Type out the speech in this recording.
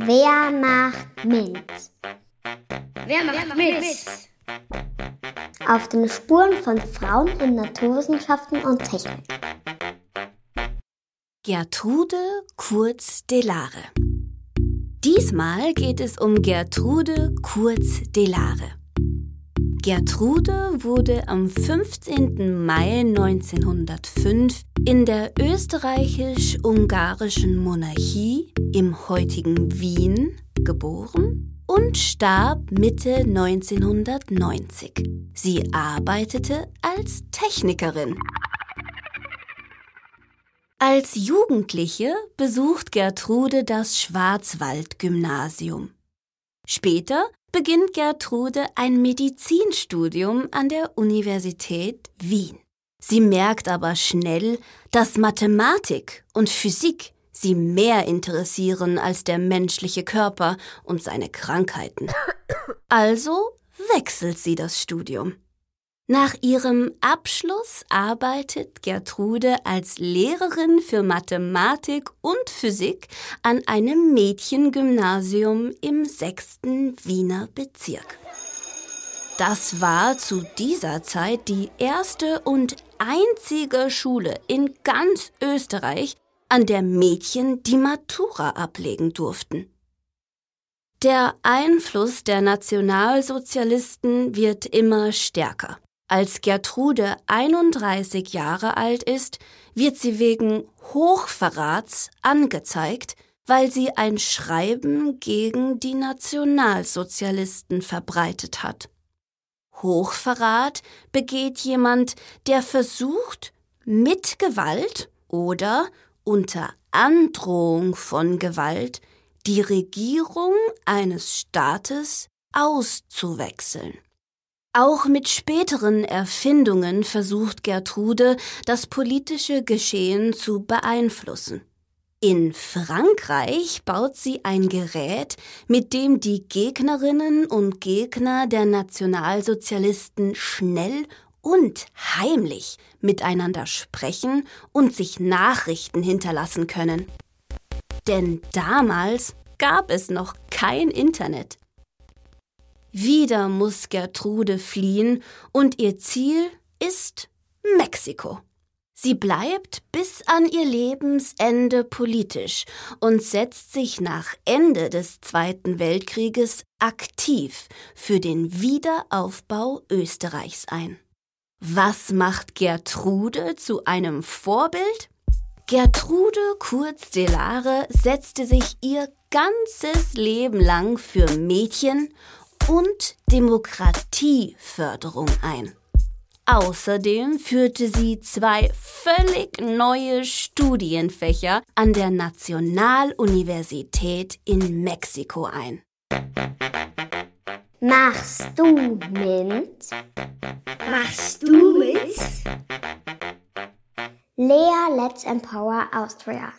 Wer macht mit? Wer macht mit? Auf den Spuren von Frauen in Naturwissenschaften und Technik. Gertrude Kurz Delare. Diesmal geht es um Gertrude Kurz Delare. Gertrude wurde am 15. Mai 1905 in der österreichisch-ungarischen Monarchie im heutigen Wien geboren und starb Mitte 1990. Sie arbeitete als Technikerin. Als Jugendliche besucht Gertrude das Schwarzwald-Gymnasium. Später beginnt Gertrude ein Medizinstudium an der Universität Wien. Sie merkt aber schnell, dass Mathematik und Physik sie mehr interessieren als der menschliche Körper und seine Krankheiten. Also wechselt sie das Studium. Nach ihrem Abschluss arbeitet Gertrude als Lehrerin für Mathematik und Physik an einem Mädchengymnasium im sechsten Wiener Bezirk. Das war zu dieser Zeit die erste und einzige Schule in ganz Österreich, an der Mädchen die Matura ablegen durften. Der Einfluss der Nationalsozialisten wird immer stärker. Als Gertrude 31 Jahre alt ist, wird sie wegen Hochverrats angezeigt, weil sie ein Schreiben gegen die Nationalsozialisten verbreitet hat. Hochverrat begeht jemand, der versucht, mit Gewalt oder unter Androhung von Gewalt die Regierung eines Staates auszuwechseln. Auch mit späteren Erfindungen versucht Gertrude, das politische Geschehen zu beeinflussen. In Frankreich baut sie ein Gerät, mit dem die Gegnerinnen und Gegner der Nationalsozialisten schnell und heimlich miteinander sprechen und sich Nachrichten hinterlassen können. Denn damals gab es noch kein Internet. Wieder muss Gertrude fliehen und ihr Ziel ist Mexiko. Sie bleibt bis an ihr Lebensende politisch und setzt sich nach Ende des Zweiten Weltkrieges aktiv für den Wiederaufbau Österreichs ein. Was macht Gertrude zu einem Vorbild? Gertrude Kurz Delare setzte sich ihr ganzes Leben lang für Mädchen und Demokratieförderung ein. Außerdem führte sie zwei völlig neue Studienfächer an der Nationaluniversität in Mexiko ein. Machst du mit? Machst du mit? Lea Let's Empower Austria.